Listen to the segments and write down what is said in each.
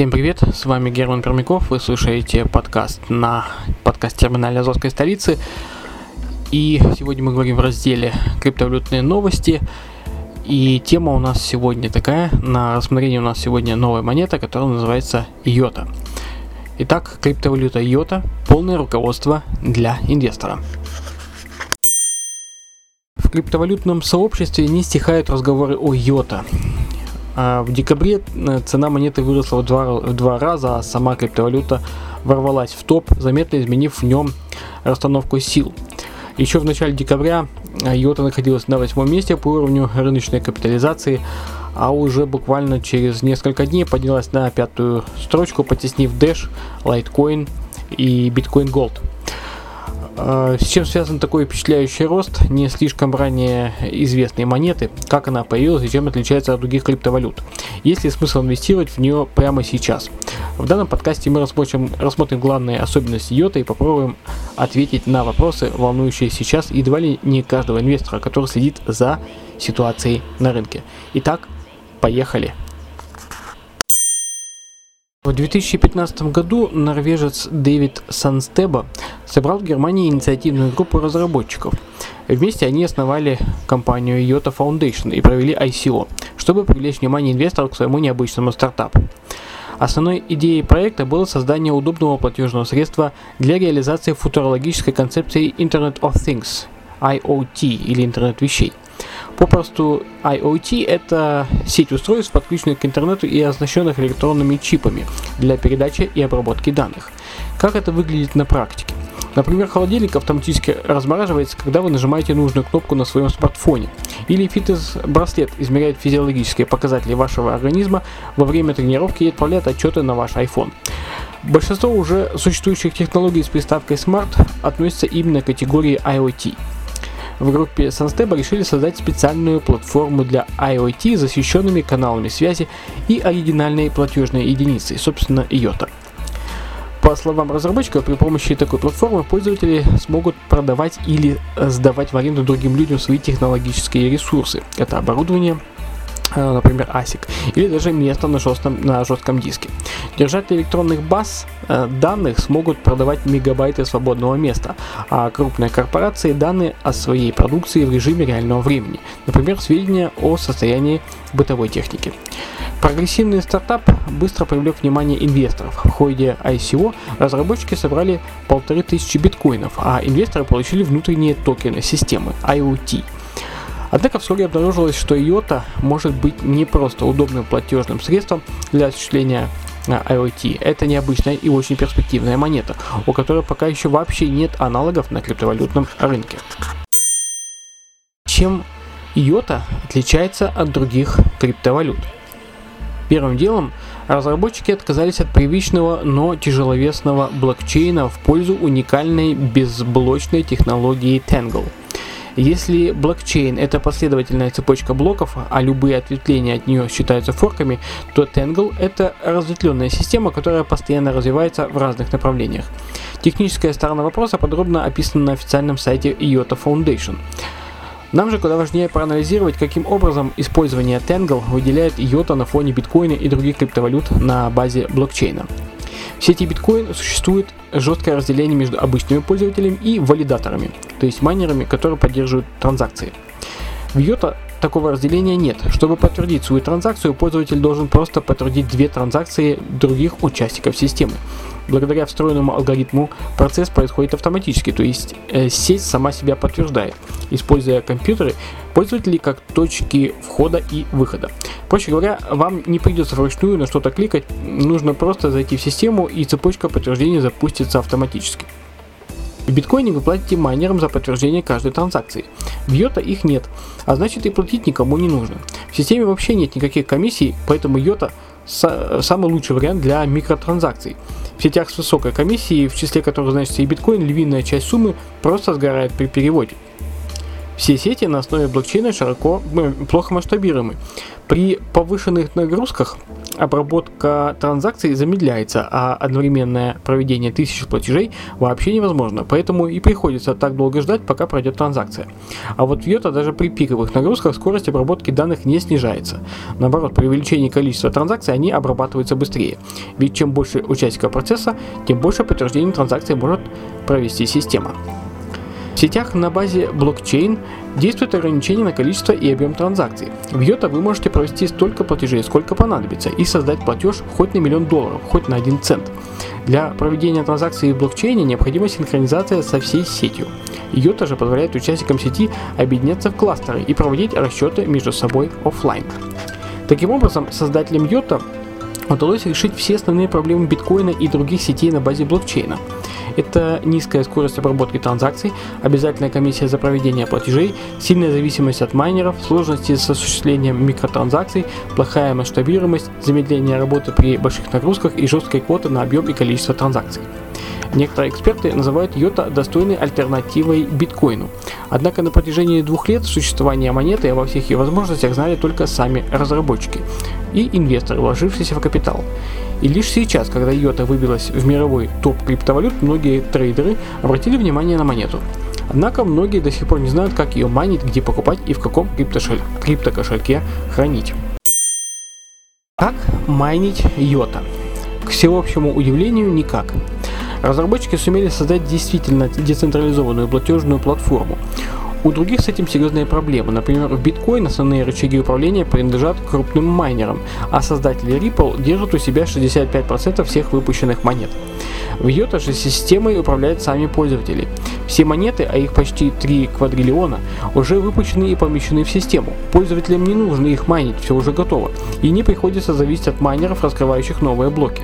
Всем привет, с вами Герман Пермяков, вы слушаете подкаст на подкаст-терминале Азовской столицы. И сегодня мы говорим в разделе криптовалютные новости. И тема у нас сегодня такая, на рассмотрение у нас сегодня новая монета, которая называется IOTA. Итак, криптовалюта IOTA – полное руководство для инвестора. В криптовалютном сообществе не стихают разговоры о IOTA. А в декабре э, цена монеты выросла в два, в два раза, а сама криптовалюта ворвалась в топ, заметно изменив в нем расстановку сил. Еще в начале декабря Йота находилась на восьмом месте по уровню рыночной капитализации, а уже буквально через несколько дней поднялась на пятую строчку, потеснив Dash, Litecoin и Bitcoin Gold. А, С чем связан такой впечатляющий рост не слишком ранее известной монеты, как она появилась и чем отличается от других криптовалют? Есть ли смысл инвестировать в нее прямо сейчас? В данном подкасте мы рассмотрим, рассмотрим главные особенности йота и попробуем ответить на вопросы, волнующие сейчас едва ли не каждого инвестора, который следит за ситуацией на рынке. Итак, поехали! В 2015 году норвежец Дэвид Санстеба собрал в Германии инициативную группу разработчиков. Вместе они основали компанию IOTA Foundation и провели ICO, чтобы привлечь внимание инвесторов к своему необычному стартапу. Основной идеей проекта было создание удобного платежного средства для реализации футурологической концепции Internet of Things, IoT или интернет вещей. Попросту IoT – это сеть устройств, подключенных к интернету и оснащенных электронными чипами для передачи и обработки данных. Как это выглядит на практике? Например, холодильник автоматически размораживается, когда вы нажимаете нужную кнопку на своем смартфоне. Или фитнес-браслет измеряет физиологические показатели вашего организма во время тренировки и отправляет отчеты на ваш iPhone. Большинство уже существующих технологий с приставкой Smart относятся именно к категории IoT. В группе Sunstable решили создать специальную платформу для IoT с защищенными каналами связи и оригинальной платежной единицей, собственно, IOTA. По словам разработчиков, при помощи такой платформы пользователи смогут продавать или сдавать в аренду другим людям свои технологические ресурсы. Это оборудование, например, ASIC, или даже место на жестком, на жестком диске. Держатели электронных баз э, данных смогут продавать мегабайты свободного места, а крупные корпорации данные о своей продукции в режиме реального времени, например, сведения о состоянии бытовой техники. Прогрессивный стартап быстро привлек внимание инвесторов. В ходе ICO разработчики собрали полторы тысячи биткоинов, а инвесторы получили внутренние токены системы IoT. Однако вскоре обнаружилось, что IOTA может быть не просто удобным платежным средством для осуществления а, IoT. Это необычная и очень перспективная монета, у которой пока еще вообще нет аналогов на криптовалютном рынке. Чем IOTA отличается от других криптовалют? Первым делом разработчики отказались от привычного, но тяжеловесного блокчейна в пользу уникальной безблочной технологии Tangle. Если блокчейн это последовательная цепочка блоков, а любые ответвления от нее считаются форками, то Tangle это разветвленная система, которая постоянно развивается в разных направлениях. Техническая сторона вопроса подробно описана на официальном сайте IOTA Foundation. Нам же куда важнее проанализировать, каким образом использование Tangle выделяет IOTA на фоне биткоина и других криптовалют на базе блокчейна. В сети биткоин существует жесткое разделение между обычными пользователями и валидаторами, то есть майнерами, которые поддерживают транзакции. В IOTA такого разделения нет. Чтобы подтвердить свою транзакцию, пользователь должен просто подтвердить две транзакции других участников системы. Благодаря встроенному алгоритму процесс происходит автоматически, то есть э, сеть сама себя подтверждает, используя компьютеры пользователей как точки входа и выхода. Проще говоря, вам не придется вручную на что-то кликать, нужно просто зайти в систему и цепочка подтверждения запустится автоматически. В биткоине вы платите майнерам за подтверждение каждой транзакции. В йота их нет, а значит и платить никому не нужно. В системе вообще нет никаких комиссий, поэтому йота самый лучший вариант для микротранзакций. В сетях с высокой комиссией, в числе которых значится и биткоин, львиная часть суммы просто сгорает при переводе. Все сети на основе блокчейна широко, э, плохо масштабируемы. При повышенных нагрузках обработка транзакций замедляется, а одновременное проведение тысяч платежей вообще невозможно, поэтому и приходится так долго ждать, пока пройдет транзакция. А вот в Йота даже при пиковых нагрузках скорость обработки данных не снижается. Наоборот, при увеличении количества транзакций они обрабатываются быстрее. Ведь чем больше участников процесса, тем больше подтверждений транзакции может провести система. Сетях на базе блокчейн действует ограничение на количество и объем транзакций. В Йота вы можете провести столько платежей, сколько понадобится, и создать платеж хоть на миллион долларов, хоть на один цент. Для проведения транзакций в блокчейне необходима синхронизация со всей сетью. Йота же позволяет участникам сети объединяться в кластеры и проводить расчеты между собой офлайн. Таким образом, создателям Йота удалось решить все основные проблемы биткоина и других сетей на базе блокчейна. Это низкая скорость обработки транзакций, обязательная комиссия за проведение платежей, сильная зависимость от майнеров, сложности с осуществлением микротранзакций, плохая масштабируемость, замедление работы при больших нагрузках и жесткой квоты на объем и количество транзакций. Некоторые эксперты называют йота достойной альтернативой биткоину. Однако на протяжении двух лет существования монеты обо всех ее возможностях знали только сами разработчики и инвесторы, вложившиеся в капитал. И лишь сейчас, когда йота выбилась в мировой топ криптовалют, многие трейдеры обратили внимание на монету. Однако многие до сих пор не знают, как ее майнить, где покупать и в каком криптокошельке хранить. Как майнить йота? К всеобщему удивлению, никак. Разработчики сумели создать действительно децентрализованную платежную платформу. У других с этим серьезные проблемы. Например, в биткоин основные рычаги управления принадлежат крупным майнерам, а создатели Ripple держат у себя 65% всех выпущенных монет. В Йота же системой управляют сами пользователи. Все монеты, а их почти 3 квадриллиона, уже выпущены и помещены в систему. Пользователям не нужно их майнить, все уже готово. И не приходится зависеть от майнеров, раскрывающих новые блоки.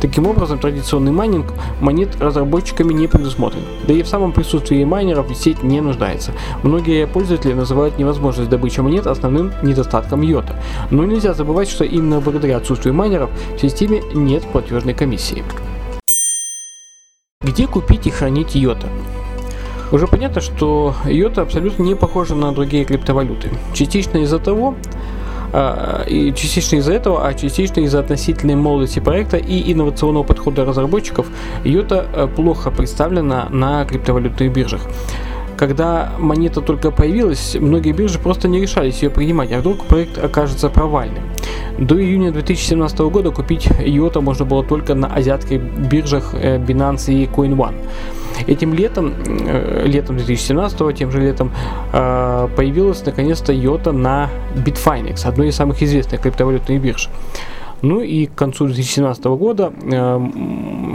Таким образом, традиционный майнинг монет разработчиками не предусмотрен. Да и в самом присутствии майнеров сеть не нуждается. Многие пользователи называют невозможность добычи монет основным недостатком йота. Но нельзя забывать, что именно благодаря отсутствию майнеров в системе нет платежной комиссии. Где купить и хранить йота? Уже понятно, что йота абсолютно не похожа на другие криптовалюты. Частично из-за того, а, и частично из-за этого, а частично из-за относительной молодости проекта и инновационного подхода разработчиков, йота э, плохо представлена на криптовалютных биржах. Когда монета только появилась, многие биржи просто не решались ее принимать, а вдруг проект окажется провальным. До июня 2017 года купить IOTA можно было только на азиатских биржах э, Binance и CoinOne. Этим летом, э, летом 2017, тем же летом, э, появилась наконец-то IOTA на Bitfinex, одной из самых известных криптовалютных бирж. Ну и к концу 2017 года э,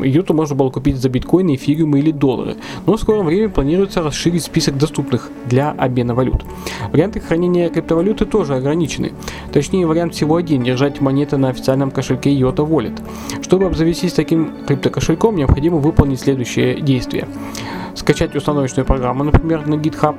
Юту можно было купить за биткоины, эфириумы или доллары. Но в скором времени планируется расширить список доступных для обмена валют. Варианты хранения криптовалюты тоже ограничены. Точнее, вариант всего один – держать монеты на официальном кошельке Yota Wallet. Чтобы обзавестись таким криптокошельком, необходимо выполнить следующие действия скачать установочную программу, например, на GitHub,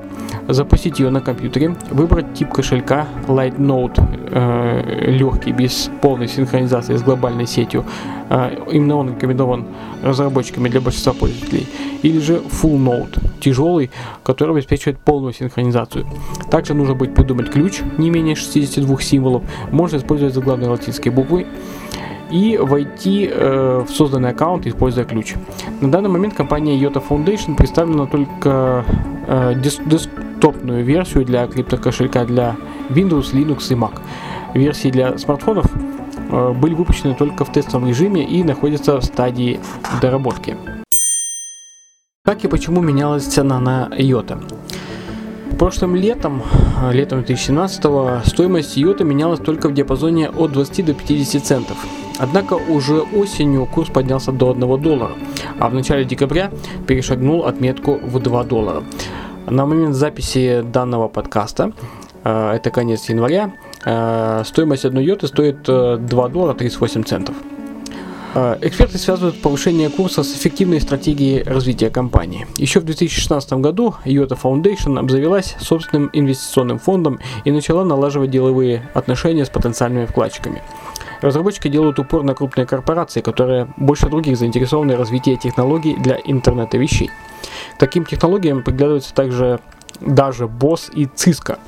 запустить ее на компьютере, выбрать тип кошелька Light Node, э, легкий, без полной синхронизации с глобальной сетью. Э, именно он рекомендован разработчиками для большинства пользователей. Или же Full Node, тяжелый, который обеспечивает полную синхронизацию. Также нужно будет придумать ключ не менее 62 символов, можно использовать заглавные латинские буквы и войти э, в созданный аккаунт, используя ключ. На данный момент компания Yota Foundation представлена только э, десктопную версию для криптокошелька для Windows, Linux и Mac. Версии для смартфонов э, были выпущены только в тестовом режиме и находятся в стадии доработки. Как и почему менялась цена на Yota? Прошлым летом, летом 2017 стоимость Йота менялась только в диапазоне от 20 до 50 центов. Однако уже осенью курс поднялся до 1 доллара, а в начале декабря перешагнул отметку в 2 доллара. На момент записи данного подкаста, э, это конец января, э, стоимость одной йоты стоит 2 э, доллара 38 центов. Эксперты связывают повышение курса с эффективной стратегией развития компании. Еще в 2016 году IOTA Foundation обзавелась собственным инвестиционным фондом и начала налаживать деловые отношения с потенциальными вкладчиками. Разработчики делают упор на крупные корпорации, которые больше других заинтересованы в развитии технологий для интернета вещей. К таким технологиям приглядываются также даже BOSS и Cisco.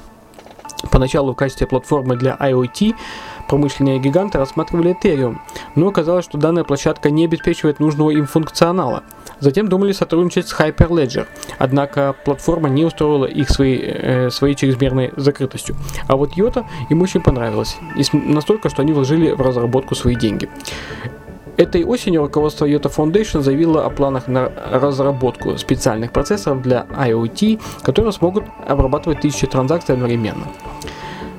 Поначалу в качестве платформы для IoT промышленные гиганты рассматривали Ethereum, но оказалось, что данная площадка не обеспечивает нужного им функционала. Затем думали сотрудничать с Hyperledger, однако платформа не устроила их своей, э, своей чрезмерной закрытостью. А вот Йота им очень понравилось, и настолько, что они вложили в разработку свои деньги. Этой осенью руководство Yota Foundation заявило о планах на разработку специальных процессоров для IoT, которые смогут обрабатывать тысячи транзакций одновременно.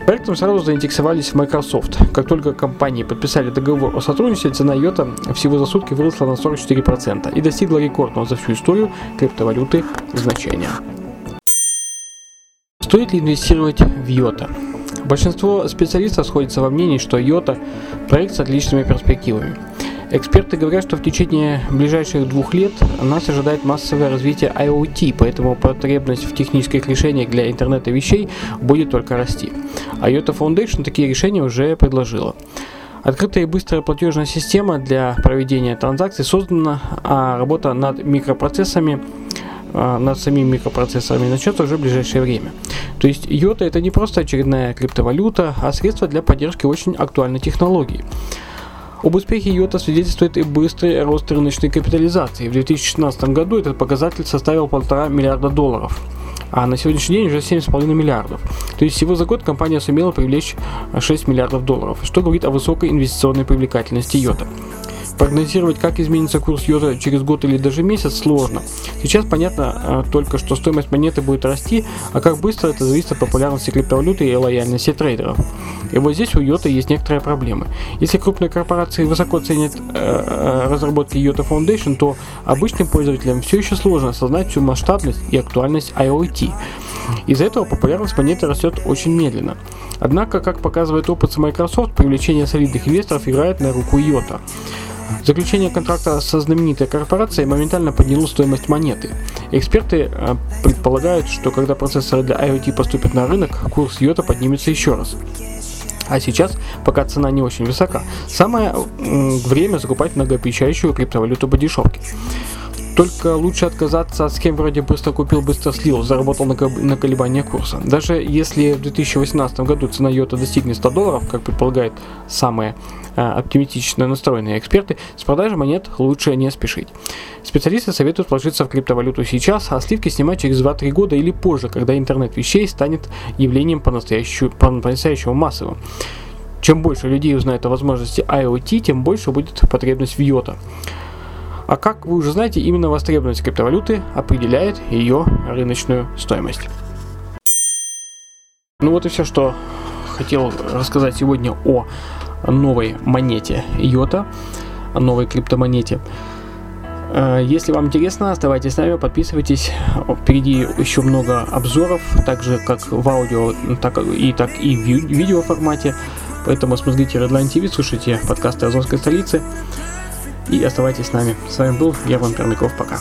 Проектом сразу заинтересовались в Microsoft. Как только компании подписали договор о сотрудничестве, цена Йота всего за сутки выросла на 44% и достигла рекордного за всю историю криптовалюты значения. Стоит ли инвестировать в Йота? Большинство специалистов сходятся во мнении, что Йота – проект с отличными перспективами. Эксперты говорят, что в течение ближайших двух лет нас ожидает массовое развитие IoT, поэтому потребность в технических решениях для интернета вещей будет только расти. IOTA Foundation такие решения уже предложила. Открытая и быстрая платежная система для проведения транзакций создана, а работа над микропроцессами а, над самими микропроцессорами начнется уже в ближайшее время. То есть йота это не просто очередная криптовалюта, а средство для поддержки очень актуальной технологии. Об успехе Йота свидетельствует и быстрый рост рыночной капитализации. В 2016 году этот показатель составил полтора миллиарда долларов а на сегодняшний день уже 7,5 миллиардов. То есть всего за год компания сумела привлечь 6 миллиардов долларов, что говорит о высокой инвестиционной привлекательности Йота. Прогнозировать, как изменится курс йота через год или даже месяц, сложно. Сейчас понятно э, только, что стоимость монеты будет расти, а как быстро это зависит от популярности криптовалюты и лояльности трейдеров. И вот здесь у йота есть некоторые проблемы. Если крупные корпорации высоко ценят э, э, разработки Йота Foundation, то обычным пользователям все еще сложно осознать всю масштабность и актуальность IoT. Из-за этого популярность монеты растет очень медленно. Однако, как показывает опыт с Microsoft, привлечение солидных инвесторов играет на руку Йота. Заключение контракта со знаменитой корпорацией моментально подняло стоимость монеты. Эксперты э, предполагают, что когда процессоры для IoT поступят на рынок, курс йота поднимется еще раз. А сейчас, пока цена не очень высока, самое время закупать многообещающую криптовалюту по дешевке. Только лучше отказаться от схем вроде «быстро купил, быстро слил», заработал на, на колебания курса. Даже если в 2018 году цена йота достигнет 100 долларов, как предполагают самые э, оптимистично настроенные эксперты, с продажей монет лучше не спешить. Специалисты советуют вложиться в криптовалюту сейчас, а сливки снимать через 2-3 года или позже, когда интернет вещей станет явлением по-настоящему, по-настоящему массовым. Чем больше людей узнает о возможности IoT, тем больше будет потребность в йота. А как вы уже знаете, именно востребованность криптовалюты определяет ее рыночную стоимость. Ну вот и все, что хотел рассказать сегодня о новой монете Йота, о новой криптомонете. Э, если вам интересно, оставайтесь с нами, подписывайтесь. Впереди еще много обзоров, так же как в аудио, так и, так и в видео формате. Поэтому смотрите Redline TV, слушайте подкасты Азовской столицы и оставайтесь с нами. С вами был Герман Пермяков. Пока.